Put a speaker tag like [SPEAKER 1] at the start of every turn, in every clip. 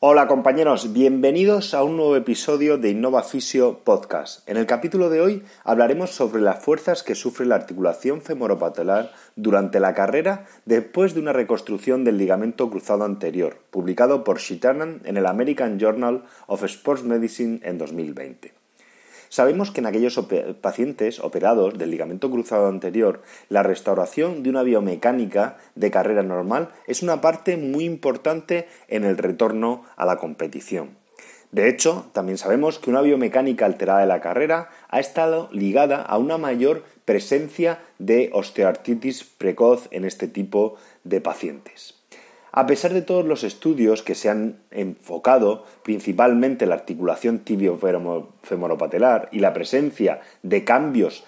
[SPEAKER 1] Hola compañeros, bienvenidos a un nuevo episodio de Innova Fisio Podcast. En el capítulo de hoy hablaremos sobre las fuerzas que sufre la articulación femoropatelar durante la carrera después de una reconstrucción del ligamento cruzado anterior, publicado por Shitanan en el American Journal of Sports Medicine en 2020. Sabemos que en aquellos pacientes operados del ligamento cruzado anterior, la restauración de una biomecánica de carrera normal es una parte muy importante en el retorno a la competición. De hecho, también sabemos que una biomecánica alterada de la carrera ha estado ligada a una mayor presencia de osteoartritis precoz en este tipo de pacientes. A pesar de todos los estudios que se han enfocado principalmente en la articulación tibio-femoropatelar y la presencia de cambios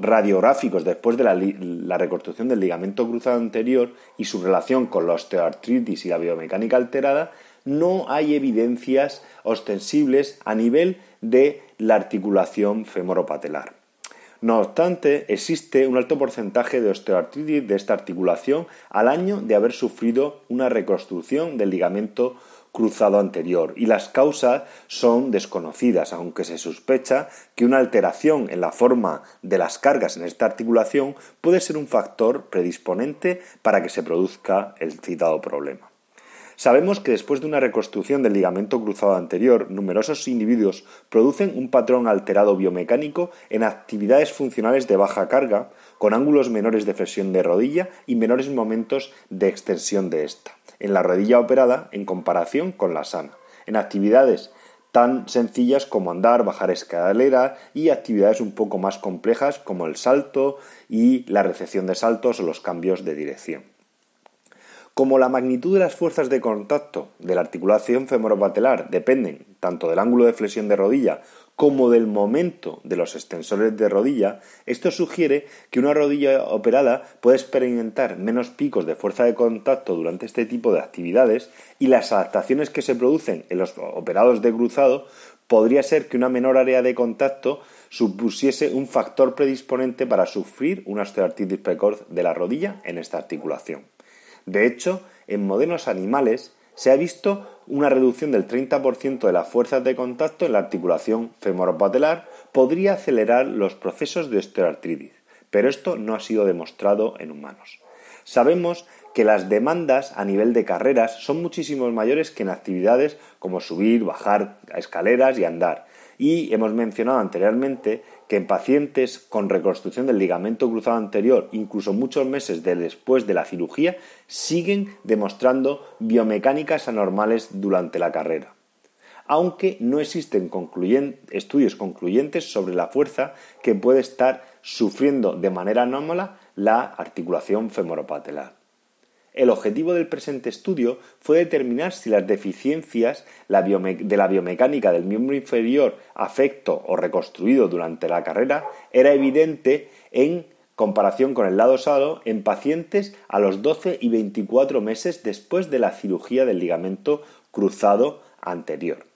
[SPEAKER 1] radiográficos después de la, reconstrucción del ligamento cruzado anterior y su relación con la osteoartritis y la biomecánica alterada, no hay evidencias ostensibles a nivel de la articulación femoropatelar. No obstante, existe un alto porcentaje de osteoartritis de esta articulación al año de haber sufrido una reconstrucción del ligamento cruzado anterior y las causas son desconocidas, aunque se sospecha que una alteración en la forma de las cargas en esta articulación puede ser un factor predisponente para que se produzca el citado problema. Sabemos que después de una reconstrucción del ligamento cruzado anterior, numerosos individuos producen un patrón alterado biomecánico en actividades funcionales de baja carga, con ángulos menores de flexión de rodilla y menores momentos de extensión de esta, en la rodilla operada en comparación con la sana, en actividades tan sencillas como andar, bajar escaleras y actividades un poco más complejas como el salto y la recepción de saltos o los cambios de dirección. Como la magnitud de las fuerzas de contacto de la articulación femoropatelar dependen tanto del ángulo de flexión de rodilla como del momento de los extensores de rodilla, esto sugiere que una rodilla operada puede experimentar menos picos de fuerza de contacto durante este tipo de actividades y las adaptaciones que se producen en los operados de cruzado podría ser que una menor área de contacto supusiese un factor predisponente para sufrir una osteoartritis precoz de la rodilla en esta articulación. De hecho, en modelos animales se ha visto una reducción del 30% de las fuerzas de contacto en la articulación femoropatelar podría acelerar los procesos de osteoartritis, pero esto no ha sido demostrado en humanos. Sabemos que las demandas a nivel de carreras son muchísimo mayores que en actividades como subir, bajar escaleras y andar, y hemos mencionado anteriormente que en pacientes con reconstrucción del ligamento cruzado anterior, incluso muchos meses después de la cirugía, siguen demostrando biomecánicas anormales durante la carrera. Aunque no existen estudios concluyentes sobre la fuerza que puede estar sufriendo de manera anómala la articulación femoropatelar. El objetivo del presente estudio fue determinar si las deficiencias de la biomecánica del miembro inferior afecto o reconstruido durante la carrera era evidente en comparación con el lado osado en pacientes a los 12 y 24 meses después de la cirugía del ligamento cruzado anterior.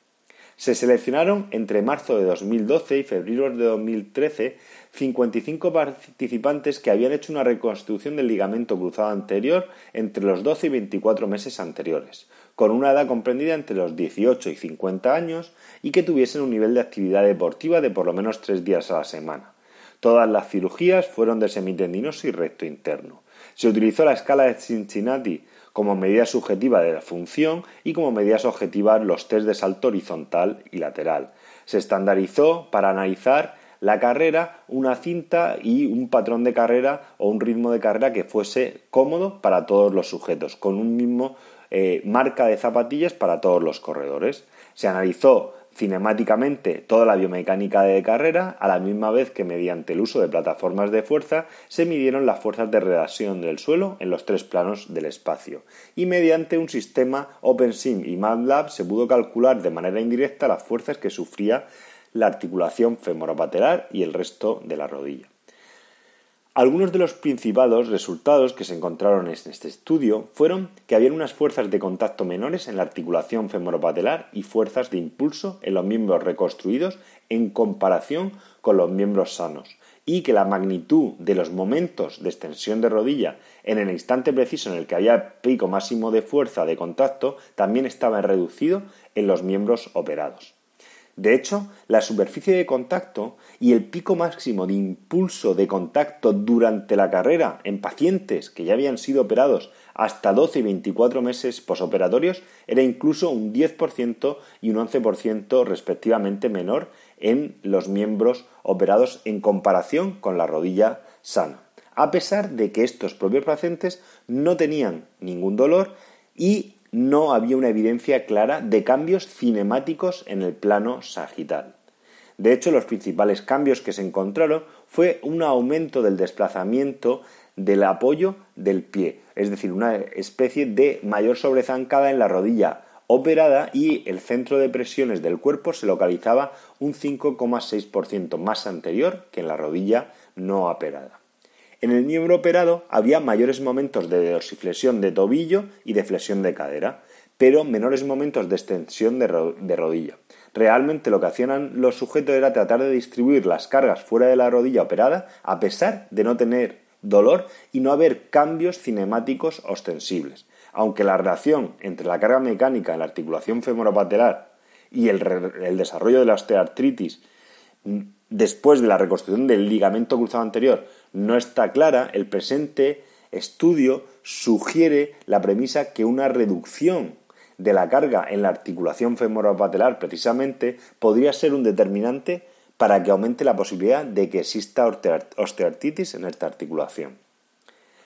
[SPEAKER 1] Se seleccionaron entre marzo de 2012 y febrero de 2013 55 participantes que habían hecho una reconstrucción del ligamento cruzado anterior entre los 12 y 24 meses anteriores, con una edad comprendida entre los 18 y 50 años y que tuviesen un nivel de actividad deportiva de por lo menos tres días a la semana. Todas las cirugías fueron de semitendinoso y recto interno. Se utilizó la escala de Cincinnati como medida subjetiva de la función y como medidas objetivas los test de salto horizontal y lateral. Se estandarizó para analizar la carrera, una cinta y un patrón de carrera o un ritmo de carrera que fuese cómodo para todos los sujetos, con un mismo eh, marca de zapatillas para todos los corredores. Se analizó cinemáticamente toda la biomecánica de carrera, a la misma vez que mediante el uso de plataformas de fuerza se midieron las fuerzas de reacción del suelo en los tres planos del espacio. Y mediante un sistema OpenSim y MATLAB se pudo calcular de manera indirecta las fuerzas que sufría la articulación femoropatelar y el resto de la rodilla. Algunos de los principales resultados que se encontraron en este estudio fueron que había unas fuerzas de contacto menores en la articulación femoropatelar y fuerzas de impulso en los miembros reconstruidos en comparación con los miembros sanos, y que la magnitud de los momentos de extensión de rodilla en el instante preciso en el que había pico máximo de fuerza de contacto también estaba reducido en los miembros operados. De hecho, la superficie de contacto y el pico máximo de impulso de contacto durante la carrera en pacientes que ya habían sido operados hasta 12 y 24 meses posoperatorios era incluso un 10% y un 11% respectivamente menor en los miembros operados en comparación con la rodilla sana, a pesar de que estos propios pacientes no tenían ningún dolor y no había una evidencia clara de cambios cinemáticos en el plano sagital. De hecho, los principales cambios que se encontraron fue un aumento del desplazamiento del apoyo del pie, es decir, una especie de mayor sobrezancada en la rodilla operada y el centro de presiones del cuerpo se localizaba un 5,6% más anterior que en la rodilla no operada. En el miembro operado había mayores momentos de dorsiflexión de tobillo y de flexión de cadera, pero menores momentos de extensión de, rodilla. Realmente lo que hacían los sujetos era tratar de distribuir las cargas fuera de la rodilla operada a pesar de no tener dolor y no haber cambios cinemáticos ostensibles. Aunque la relación entre la carga mecánica en la articulación femoropatelar y el, el desarrollo de la osteoartritis mm, después de la reconstrucción del ligamento cruzado anterior no está clara, el presente estudio sugiere la premisa que una reducción de la carga en la articulación femoropatelar precisamente podría ser un determinante para que aumente la posibilidad de que exista osteoartritis en esta articulación.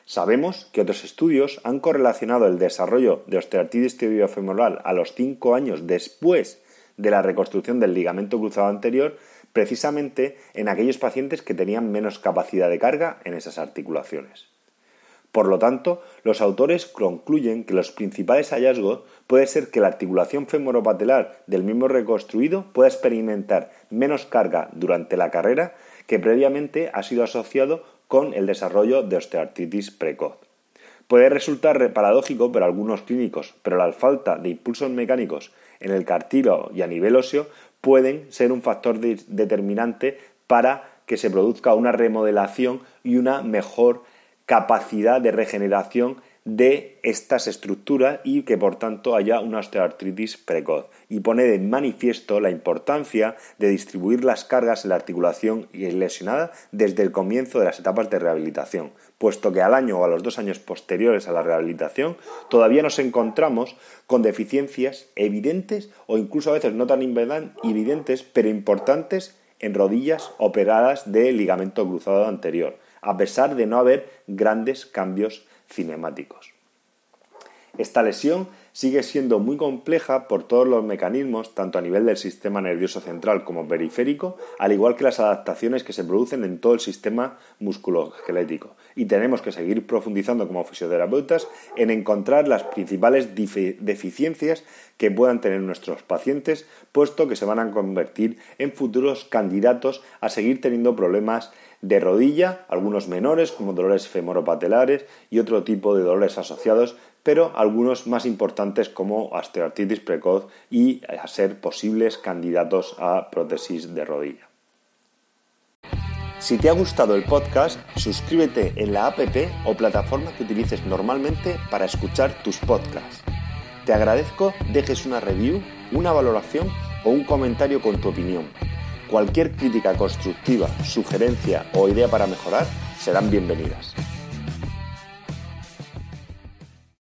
[SPEAKER 1] Sabemos que otros estudios han correlacionado el desarrollo de osteoartritis tibiofemoral a los 5 años después de la reconstrucción del ligamento cruzado anterior precisamente en aquellos pacientes que tenían menos capacidad de carga en esas articulaciones. Por lo tanto, los autores concluyen que los principales hallazgos puede ser que la articulación femoropatelar del miembro reconstruido pueda experimentar menos carga durante la carrera que previamente ha sido asociado con el desarrollo de osteoartritis precoz. Puede resultar paradójico para algunos clínicos, pero la falta de impulsos mecánicos en el cartílago y a nivel óseo pueden ser un factor determinante para que se produzca una remodelación y una mejor capacidad de regeneración de estas estructuras y que por tanto haya una osteoartritis precoz. Y pone de manifiesto la importancia de distribuir las cargas en la articulación lesionada desde el comienzo de las etapas de rehabilitación, puesto que al año o a los dos años posteriores a la rehabilitación todavía nos encontramos con deficiencias evidentes o incluso a veces no tan evidentes pero importantes en rodillas operadas de ligamento cruzado anterior, a pesar de no haber grandes cambios cinemáticos. Esta lesión sigue siendo muy compleja por todos los mecanismos, tanto a nivel del sistema nervioso central como periférico, al igual que las adaptaciones que se producen en todo el sistema musculoesquelético. Y tenemos que seguir profundizando como fisioterapeutas en encontrar las principales deficiencias que puedan tener nuestros pacientes, puesto que se van a convertir en futuros candidatos a seguir teniendo problemas de rodilla, algunos menores como dolores femoropatelares y otro tipo de dolores asociados, pero algunos más importantes como osteoartritis precoz y a ser posibles candidatos a prótesis de rodilla. Si te ha gustado el podcast, suscríbete en la app o plataforma que utilices normalmente para escuchar tus podcasts. Te agradezco dejes una review, una valoración o un comentario con tu opinión. Cualquier crítica constructiva, sugerencia o idea para mejorar serán bienvenidas.